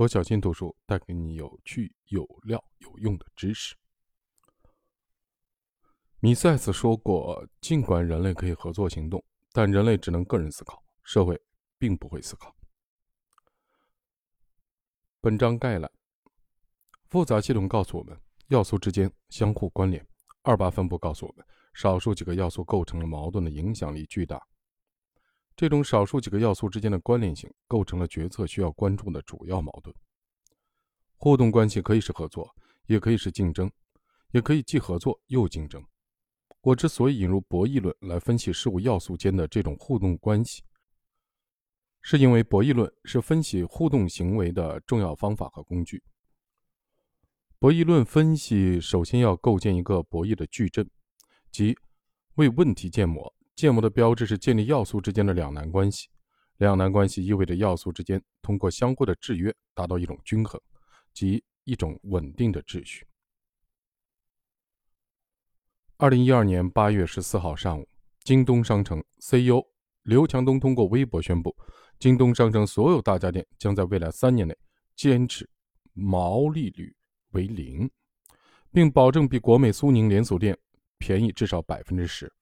和小新读书带给你有趣、有料、有用的知识。米塞斯说过：“尽管人类可以合作行动，但人类只能个人思考，社会并不会思考。”本章概览：复杂系统告诉我们，要素之间相互关联；二八分布告诉我们，少数几个要素构成了矛盾的影响力巨大。这种少数几个要素之间的关联性，构成了决策需要关注的主要矛盾。互动关系可以是合作，也可以是竞争，也可以既合作又竞争。我之所以引入博弈论来分析事物要素间的这种互动关系，是因为博弈论是分析互动行为的重要方法和工具。博弈论分析首先要构建一个博弈的矩阵，即为问题建模。建模的标志是建立要素之间的两难关系。两难关系意味着要素之间通过相互的制约达到一种均衡，即一种稳定的秩序。二零一二年八月十四号上午，京东商城 CEO 刘强东通过微博宣布，京东商城所有大家电将在未来三年内坚持毛利率为零，并保证比国美、苏宁连锁店便宜至少百分之十。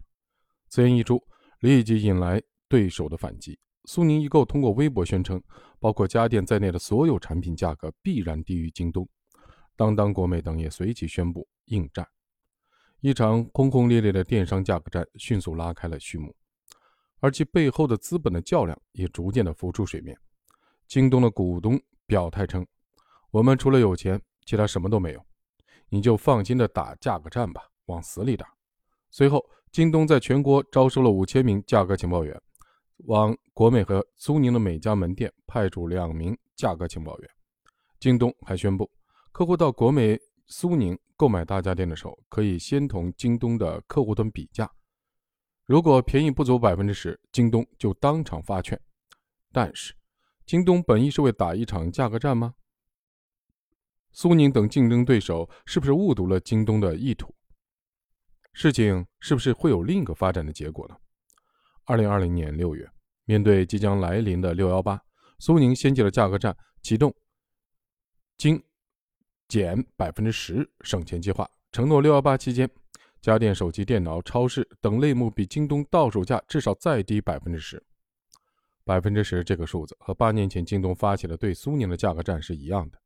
此言一出，立即引来对手的反击。苏宁易购通过微博宣称，包括家电在内的所有产品价格必然低于京东。当当、国美等也随即宣布应战。一场轰轰烈烈的电商价格战迅速拉开了序幕，而其背后的资本的较量也逐渐的浮出水面。京东的股东表态称：“我们除了有钱，其他什么都没有，你就放心的打价格战吧，往死里打。”随后。京东在全国招收了五千名价格情报员，往国美和苏宁的每家门店派出两名价格情报员。京东还宣布，客户到国美、苏宁购买大家电的时候，可以先同京东的客户端比价，如果便宜不足百分之十，京东就当场发券。但是，京东本意是为打一场价格战吗？苏宁等竞争对手是不是误读了京东的意图？事情是不是会有另一个发展的结果呢？二零二零年六月，面对即将来临的六幺八，苏宁掀起了价格战，启动精减百分之十省钱计划，承诺六幺八期间，家电、手机、电脑、超市等类目比京东到手价至少再低百分之十。百分之十这个数字和八年前京东发起的对苏宁的价格战是一样的，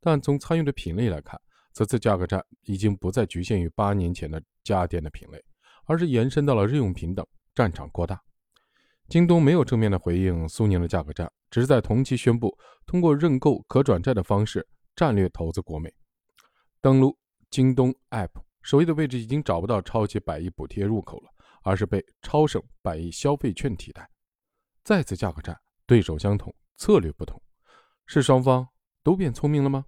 但从参与的品类来看。此次价格战已经不再局限于八年前的家电的品类，而是延伸到了日用品等，战场扩大。京东没有正面的回应苏宁的价格战，只是在同期宣布通过认购可转债的方式战略投资国美。登录京东 App，首页的位置已经找不到超级百亿补贴入口了，而是被超省百亿消费券替代。再次价格战，对手相同，策略不同，是双方都变聪明了吗？